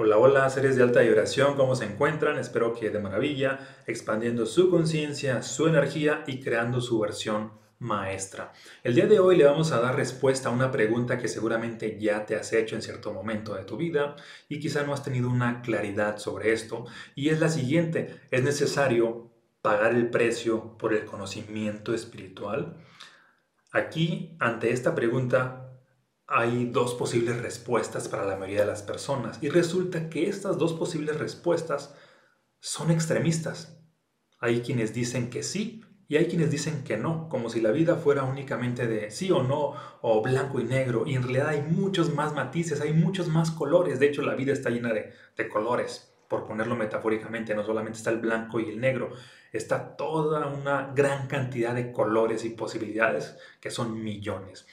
Hola, hola, seres de alta vibración, ¿cómo se encuentran? Espero que de maravilla, expandiendo su conciencia, su energía y creando su versión maestra. El día de hoy le vamos a dar respuesta a una pregunta que seguramente ya te has hecho en cierto momento de tu vida y quizá no has tenido una claridad sobre esto. Y es la siguiente, ¿es necesario pagar el precio por el conocimiento espiritual? Aquí, ante esta pregunta, hay dos posibles respuestas para la mayoría de las personas y resulta que estas dos posibles respuestas son extremistas. Hay quienes dicen que sí y hay quienes dicen que no, como si la vida fuera únicamente de sí o no, o blanco y negro, y en realidad hay muchos más matices, hay muchos más colores, de hecho la vida está llena de, colores, por ponerlo metafóricamente, no solamente está el blanco y el negro, está toda una gran cantidad de colores y posibilidades que son millones.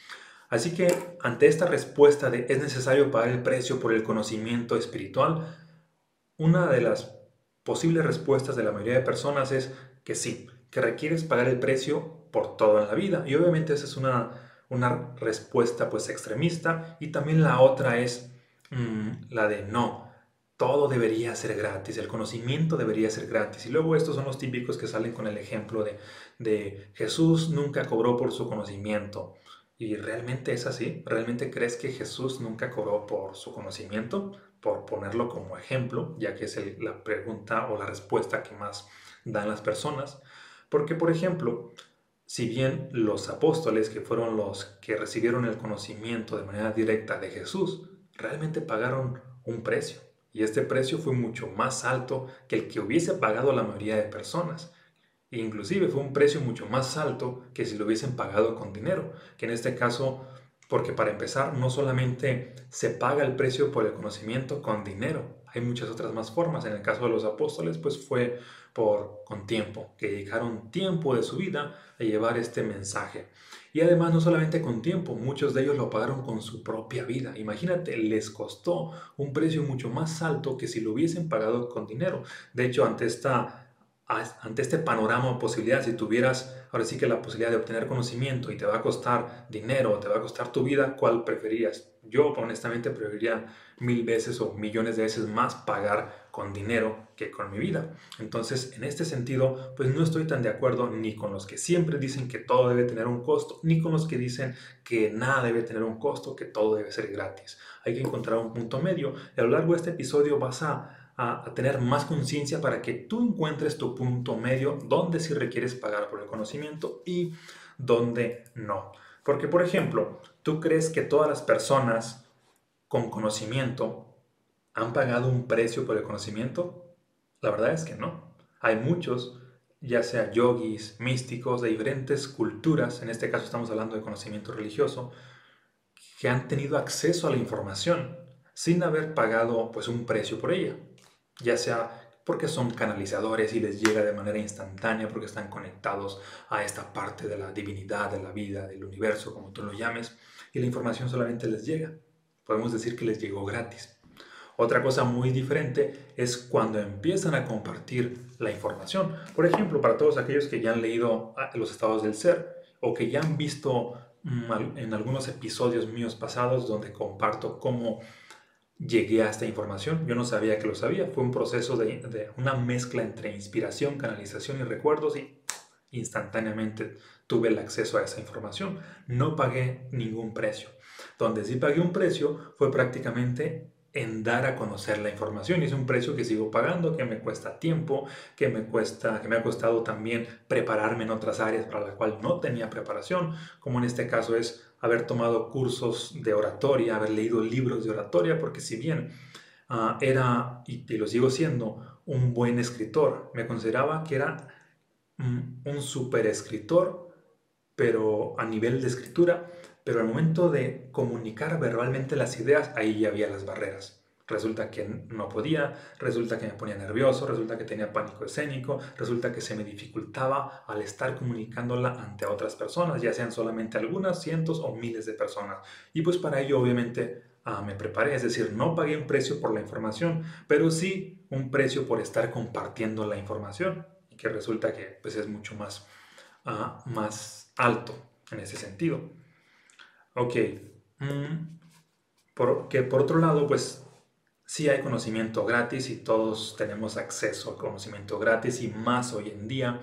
Así que ante esta respuesta de es necesario pagar el precio por el conocimiento espiritual, una de las posibles respuestas de la mayoría de personas es que sí, que requieres pagar el precio por todo en la vida. Y obviamente esa es una, una respuesta pues extremista. Y también la otra es mm, la de no, todo debería ser gratis, el conocimiento debería ser gratis. Y luego estos son los típicos que salen con el ejemplo de, de Jesús nunca cobró por su conocimiento. ¿Y realmente es así? ¿Realmente crees que Jesús nunca cobró por su conocimiento? Por ponerlo como ejemplo, ya que es la pregunta o la respuesta que más dan las personas. Porque, por ejemplo, si bien los apóstoles, que fueron los que recibieron el conocimiento de manera directa de Jesús, realmente pagaron un precio. Y este precio fue mucho más alto que el que hubiese pagado la mayoría de personas. Inclusive fue un precio mucho más alto que si lo hubiesen pagado con dinero, que en este caso, porque para empezar, no solamente se paga el precio por el conocimiento con dinero, hay muchas otras más formas. En el caso de los apóstoles, pues fue por con tiempo, que dedicaron tiempo de su vida a llevar este mensaje. Y además no solamente con tiempo, muchos de ellos lo pagaron con su propia vida. Imagínate, les costó un precio mucho más alto que si lo hubiesen pagado con dinero. De hecho, ante esta ante este panorama o posibilidad, si tuvieras ahora sí que la posibilidad de obtener conocimiento y te va a costar dinero, te va a costar tu vida, ¿cuál preferirías? Yo honestamente preferiría mil veces o millones de veces más pagar con dinero que con mi vida. Entonces, en este sentido, pues no estoy tan de acuerdo ni con los que siempre dicen que todo debe tener un costo, ni con los que dicen que nada debe tener un costo, que todo debe ser gratis. Hay que encontrar un punto medio. Y a lo largo de este episodio vas a a, tener más conciencia para que tú encuentres tu punto medio donde sí requieres pagar por el conocimiento y donde no. Porque, por ejemplo, ¿tú crees que todas las personas con conocimiento han pagado un precio por el conocimiento? La verdad es que no. Hay muchos, ya sea yogis, místicos de diferentes culturas, en este caso estamos hablando de conocimiento religioso, que han tenido acceso a la información sin haber pagado pues un precio por ella ya sea porque son canalizadores y les llega de manera instantánea, porque están conectados a esta parte de la divinidad, de la vida, del universo, como tú lo llames, y la información solamente les llega. Podemos decir que les llegó gratis. Otra cosa muy diferente es cuando empiezan a compartir la información. Por ejemplo, para todos aquellos que ya han leído ah, los estados del ser o que ya han visto mm, en algunos episodios míos pasados donde comparto cómo llegué a esta información. Yo no sabía que lo sabía. Fue un proceso de, una mezcla entre inspiración, canalización y recuerdos y instantáneamente tuve el acceso a esa información. No pagué ningún precio. Donde sí pagué un precio fue prácticamente en dar a conocer la información. Y es un precio que sigo pagando, que me cuesta tiempo, que me cuesta, que me ha costado también prepararme en otras áreas para las cuales no tenía preparación, como en este caso es haber tomado cursos de oratoria, haber leído libros de oratoria, porque si bien ah, era, y, lo sigo siendo, un buen escritor, me consideraba que era mm, un super escritor, pero a nivel de escritura, pero al momento de comunicar verbalmente las ideas, ahí ya había las barreras. Resulta que no podía, resulta que me ponía nervioso, resulta que tenía pánico escénico, resulta que se me dificultaba al estar comunicándola ante otras personas, ya sean solamente algunas, cientos o miles de personas. Y pues para ello obviamente ah, me preparé, es decir, no pagué un precio por la información, pero sí un precio por estar compartiendo la información, y que resulta que pues es mucho más, ah, más alto en ese sentido. Ok, mm, por, otro lado, pues sí hay conocimiento gratis y todos tenemos acceso al conocimiento gratis y más hoy en día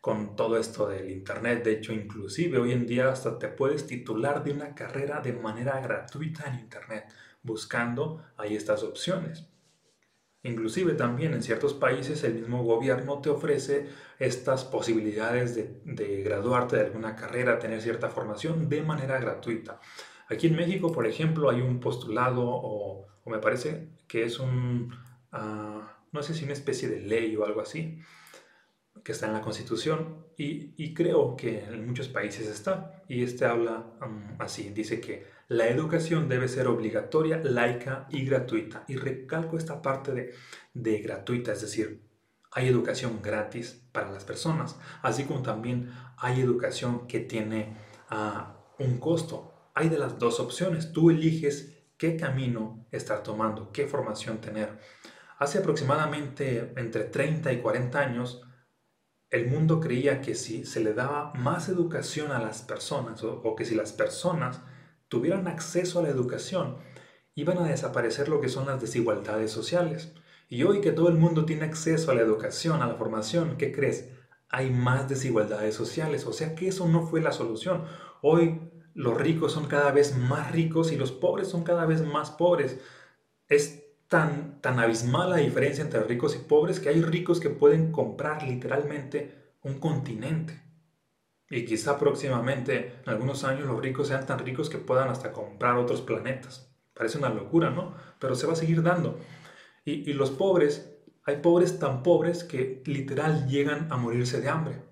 con todo esto del Internet. De hecho, inclusive hoy en día hasta te puedes titular de una carrera de manera gratuita en Internet, buscando ahí estas opciones. Inclusive también en ciertos países el mismo gobierno te ofrece estas posibilidades de, graduarte de alguna carrera, tener cierta formación de manera gratuita. Aquí en México, por ejemplo, hay un postulado o, me parece que es un, ah, no sé si una especie de ley o algo así, que está en la Constitución y, creo que en muchos países está. Y este habla um, así, dice que la educación debe ser obligatoria, laica y gratuita. Y recalco esta parte de, de gratuita, es decir, hay educación gratis para las personas, así como también hay educación que tiene ah, un costo. Hay de las dos opciones, tú eliges qué camino estar tomando, qué formación tener. Hace aproximadamente entre 30 y 40 años, el mundo creía que si se le daba más educación a las personas o que si las personas tuvieran acceso a la educación, iban a desaparecer lo que son las desigualdades sociales. Y hoy que todo el mundo tiene acceso a la educación, a la formación, ¿qué crees? Hay más desigualdades sociales. O sea que eso no fue la solución. Hoy los ricos son cada vez más ricos y los pobres son cada vez más pobres. Es tan, tan abismal la diferencia entre ricos y pobres que hay ricos que pueden comprar literalmente un continente. Y quizá próximamente, en algunos años, los ricos sean tan ricos que puedan hasta comprar otros planetas. Parece una locura, ¿no? Pero se va a seguir dando. Y, los pobres, hay pobres tan pobres que literal llegan a morirse de hambre.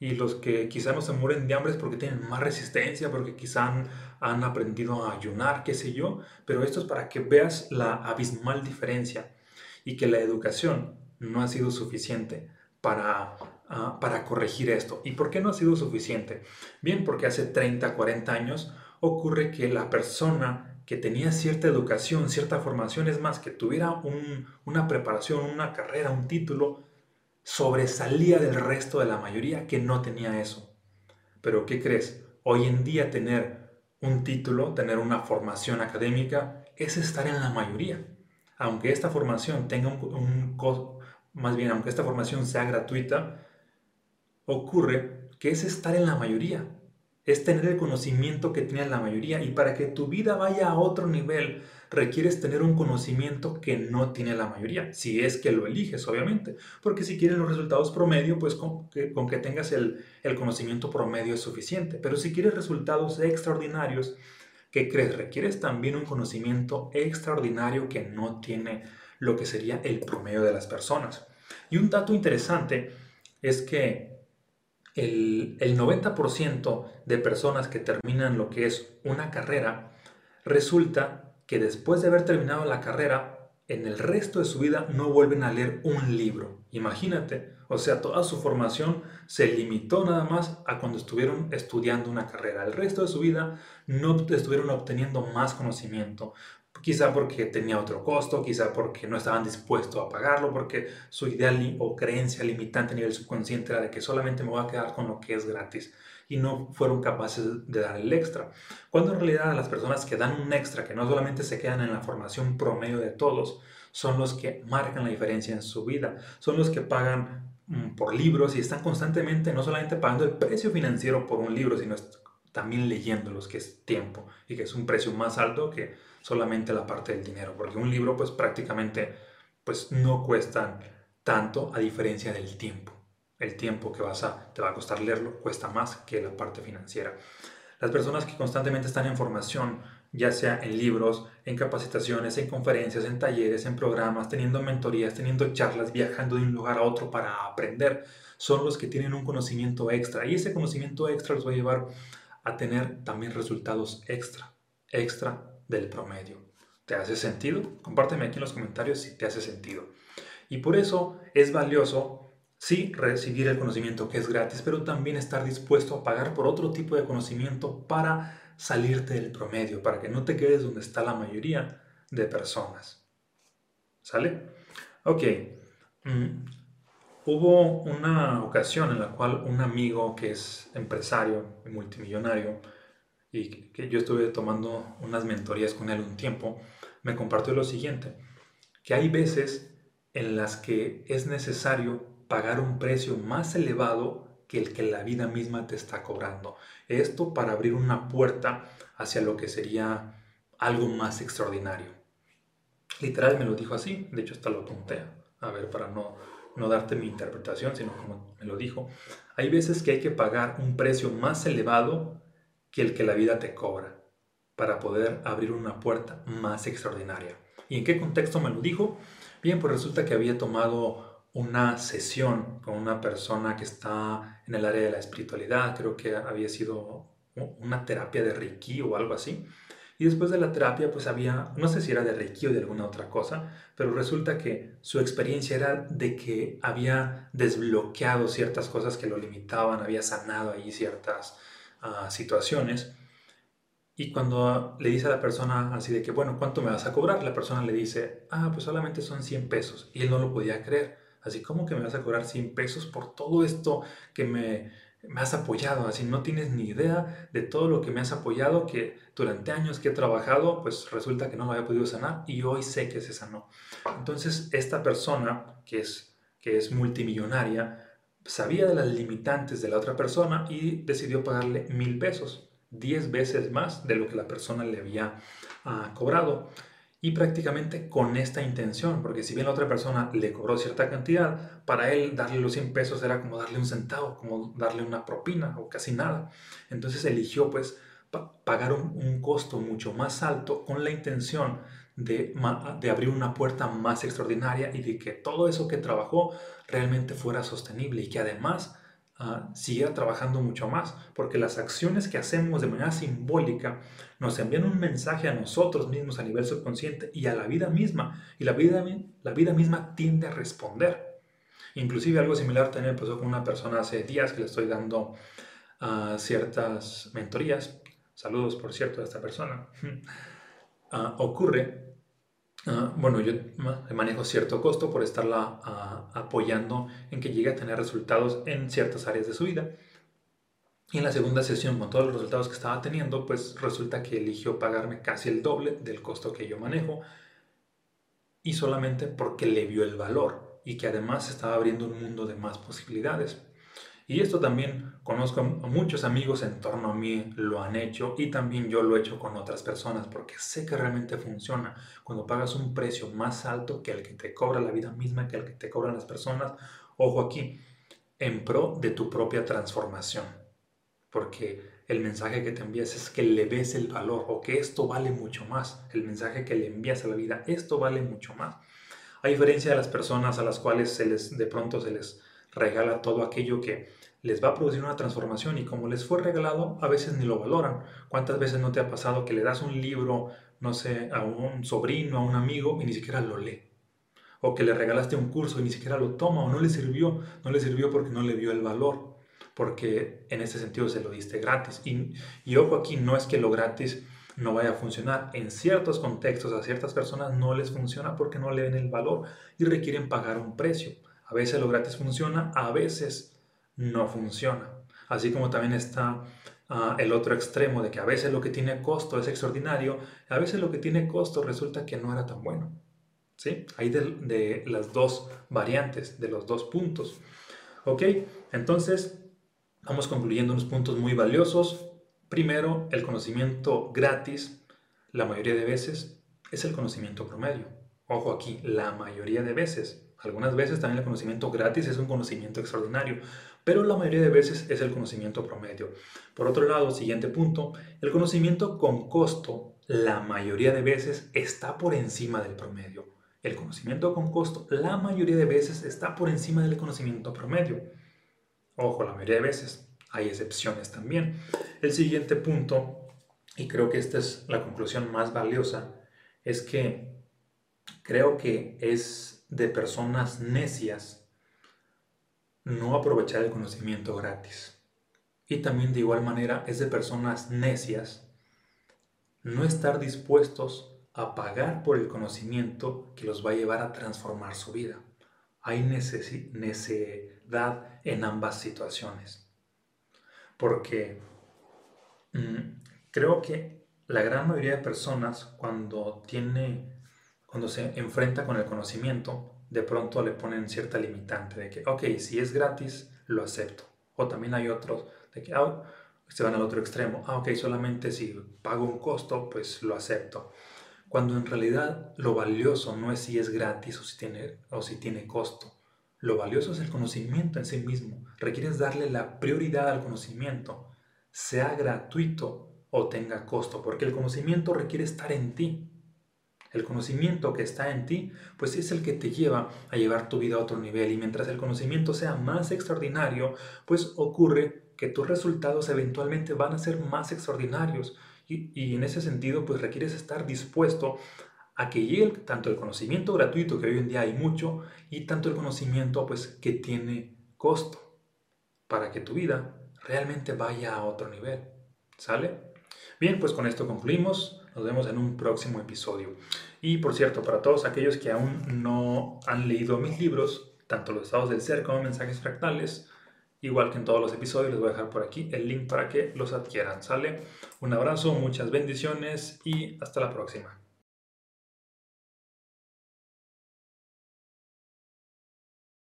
Y los que quizá no se mueren de hambre es porque tienen más resistencia, porque quizá han, aprendido a ayunar, qué sé yo. Pero esto es para que veas la abismal diferencia y que la educación no ha sido suficiente para Ah, para corregir esto. ¿Y por qué no ha sido suficiente? Bien, porque hace 30, 40 años ocurre que la persona que tenía cierta educación, cierta formación, es más, que tuviera una preparación, una carrera, un título, sobresalía del resto de la mayoría que no tenía eso. Pero ¿qué crees? Hoy en día tener un título, tener una formación académica, es estar en la mayoría. Aunque esta formación tenga un, un más bien, aunque esta formación sea gratuita, ocurre que es estar en la mayoría, es tener el conocimiento que tiene la mayoría y para que tu vida vaya a otro nivel requieres tener un conocimiento que no tiene la mayoría, si es que lo eliges obviamente, porque si quieres los resultados promedio, pues con que, tengas el, el conocimiento promedio es suficiente, pero si quieres resultados extraordinarios, ¿qué crees? Requieres también un conocimiento extraordinario que no tiene lo que sería el promedio de las personas. Y un dato interesante es que el, 90% de personas que terminan lo que es una carrera, resulta que después de haber terminado la carrera, en el resto de su vida no vuelven a leer un libro. Imagínate, o sea, toda su formación se limitó nada más a cuando estuvieron estudiando una carrera. El resto de su vida no estuvieron obteniendo más conocimiento, Quizá porque tenía otro costo, quizá porque no estaban dispuestos a pagarlo, porque su idea o creencia limitante a nivel subconsciente era de que solamente me voy a quedar con lo que es gratis y no fueron capaces de dar el extra. Cuando en realidad las personas que dan un extra, que no solamente se quedan en la formación promedio de todos, son los que marcan la diferencia en su vida, son los que pagan mm, por libros y están constantemente no solamente pagando el precio financiero por un libro, sino también leyéndolos, que es tiempo y que es un precio más alto que solamente la parte del dinero, porque un libro pues prácticamente pues no cuesta tanto a diferencia del tiempo. El tiempo que vas a, te va a costar leerlo cuesta más que la parte financiera. Las personas que constantemente están en formación, ya sea en libros, en capacitaciones, en conferencias, en talleres, en programas, teniendo mentorías, teniendo charlas, viajando de un lugar a otro para aprender, son los que tienen un conocimiento extra y ese conocimiento extra los va a llevar a tener también resultados extra, extra del promedio. ¿Te hace sentido? Compárteme aquí en los comentarios si te hace sentido. Y por eso es valioso, sí, recibir el conocimiento que es gratis, pero también estar dispuesto a pagar por otro tipo de conocimiento para salirte del promedio, para que no te quedes donde está la mayoría de personas. ¿Sale? Ok. Mm, hubo una ocasión en la cual un amigo que es empresario y multimillonario, y que yo estuve tomando unas mentorías con él un tiempo, me compartió lo siguiente. que hay veces en las que es necesario pagar un precio más elevado que el que la vida misma te está cobrando. Esto para abrir una puerta hacia lo que sería algo más extraordinario. Literal me lo dijo así, de hecho hasta lo apunté, a ver, para no, no darte mi interpretación, sino como me lo dijo. Hay veces que hay que pagar un precio más elevado que el que la vida te cobra para poder abrir una puerta más extraordinaria. ¿Y en qué contexto me lo dijo? Bien, pues resulta que había tomado una sesión con una persona que está en el área de la espiritualidad, creo que había sido una terapia de Reiki o algo así. Y después de la terapia, pues había, no sé si era de Reiki o de alguna otra cosa, pero resulta que su experiencia era de que había desbloqueado ciertas cosas que lo limitaban, había sanado ahí ciertas uh, situaciones. Y cuando le dice a la persona así de que, bueno, ¿cuánto me vas a cobrar? La persona le dice, ah, pues solamente son 100 pesos. Y él no lo podía creer. Así como que me vas a cobrar 100 pesos por todo esto que me, me has apoyado, así no tienes ni idea de todo lo que me has apoyado, que durante años que he trabajado, pues resulta que no lo había podido sanar y hoy sé que se sanó. Entonces, esta persona que es, que es multimillonaria, sabía de las limitantes de la otra persona y decidió pagarle mil pesos, diez veces más de lo que la persona le había ah, cobrado y prácticamente con esta intención, porque si bien la otra persona le cobró cierta cantidad, para él darle los 100 pesos era como darle un centavo, como darle una propina o casi nada. Entonces eligió pues pagar un, costo mucho más alto con la intención de, de abrir una puerta más extraordinaria y de que todo eso que trabajó realmente fuera sostenible y que además uh, siga trabajando mucho más, porque las acciones que hacemos de manera simbólica nos envían un mensaje a nosotros mismos a nivel subconsciente y a la vida misma, y la vida, la vida misma tiende a responder. Inclusive algo similar también pasó con una persona hace días que le estoy dando uh, ciertas mentorías. Saludos, por cierto, a esta persona. Uh, ocurre Ah, bueno, yo manejo cierto costo por estarla ah, apoyando en que llegue a tener resultados en ciertas áreas de su vida. Y en la segunda sesión, con todos los resultados que estaba teniendo, pues resulta que eligió pagarme casi el doble del costo que yo manejo. Y solamente porque le vio el valor y que además estaba abriendo un mundo de más posibilidades. Y esto también conozco a muchos amigos en torno a mí lo han hecho y también yo lo he hecho con otras personas porque sé que realmente funciona. Cuando pagas un precio más alto que el que te cobra la vida misma, que el que te cobran las personas, ojo aquí, en pro de tu propia transformación. Porque el mensaje que te envías es que le ves el valor o que esto vale mucho más. El mensaje que le envías a la vida, esto vale mucho más. A diferencia de las personas a las cuales se les, de pronto se les regala todo aquello que les va a producir una transformación y como les fue regalado, a veces ni lo valoran. ¿Cuántas veces no te ha pasado que le das un libro, no sé, a un sobrino, a un amigo y ni siquiera lo lee? O que le regalaste un curso y ni siquiera lo toma o no le sirvió, no le sirvió porque no le vio el valor, porque en ese sentido se lo diste gratis. Y, y ojo aquí, no es que lo gratis no vaya a funcionar. En ciertos contextos a ciertas personas no les funciona porque no le ven el valor y requieren pagar un precio. A veces lo gratis funciona, a veces no funciona. Así como también está ah, el otro extremo de que a veces lo que tiene costo es extraordinario, a veces lo que tiene costo resulta que no era tan bueno. ¿Sí? Hay de, de las dos variantes, de los dos puntos. ¿Ok? Entonces, vamos concluyendo unos puntos muy valiosos. Primero, el conocimiento gratis, la mayoría de veces, es el conocimiento promedio. Ojo aquí, la mayoría de veces. Algunas veces también el conocimiento gratis es un conocimiento extraordinario, pero la mayoría de veces es el conocimiento promedio. Por otro lado, siguiente punto, el conocimiento con costo la mayoría de veces está por encima del promedio. El conocimiento con costo la mayoría de veces está por encima del conocimiento promedio. Ojo, la mayoría de veces. Hay excepciones también. El siguiente punto, y creo que esta es la conclusión más valiosa, es que creo que es de personas necias no aprovechar el conocimiento gratis. Y también de igual manera es de personas necias no estar dispuestos a pagar por el conocimiento que los va a llevar a transformar su vida. Hay necesidad en ambas situaciones. Porque mm, creo que la gran mayoría de personas cuando tiene cuando se enfrenta con el conocimiento, de pronto le ponen cierta limitante de que, ok, si es gratis, lo acepto. O también hay otros de que ah, se van al otro extremo. Ah, ok, solamente si pago un costo, pues lo acepto. Cuando en realidad lo valioso no es si es gratis o si tiene, o si tiene costo. Lo valioso es el conocimiento en sí mismo. Requieres darle la prioridad al conocimiento, sea gratuito o tenga costo, porque el conocimiento requiere estar en ti. El conocimiento que está en ti, pues es el que te lleva a llevar tu vida a otro nivel. Y mientras el conocimiento sea más extraordinario, pues ocurre que tus resultados eventualmente van a ser más extraordinarios. Y, en ese sentido, pues requieres estar dispuesto a que llegue tanto el conocimiento gratuito, que hoy en día hay mucho, y tanto el conocimiento, pues, que tiene costo, para que tu vida realmente vaya a otro nivel. ¿Sale? Bien, pues con esto concluimos. Nos vemos en un próximo episodio. Y por cierto, para todos aquellos que aún no han leído mis libros, tanto los estados del ser como mensajes fractales, igual que en todos los episodios, les voy a dejar por aquí el link para que los adquieran. ¿Sale? Un abrazo, muchas bendiciones y hasta la próxima.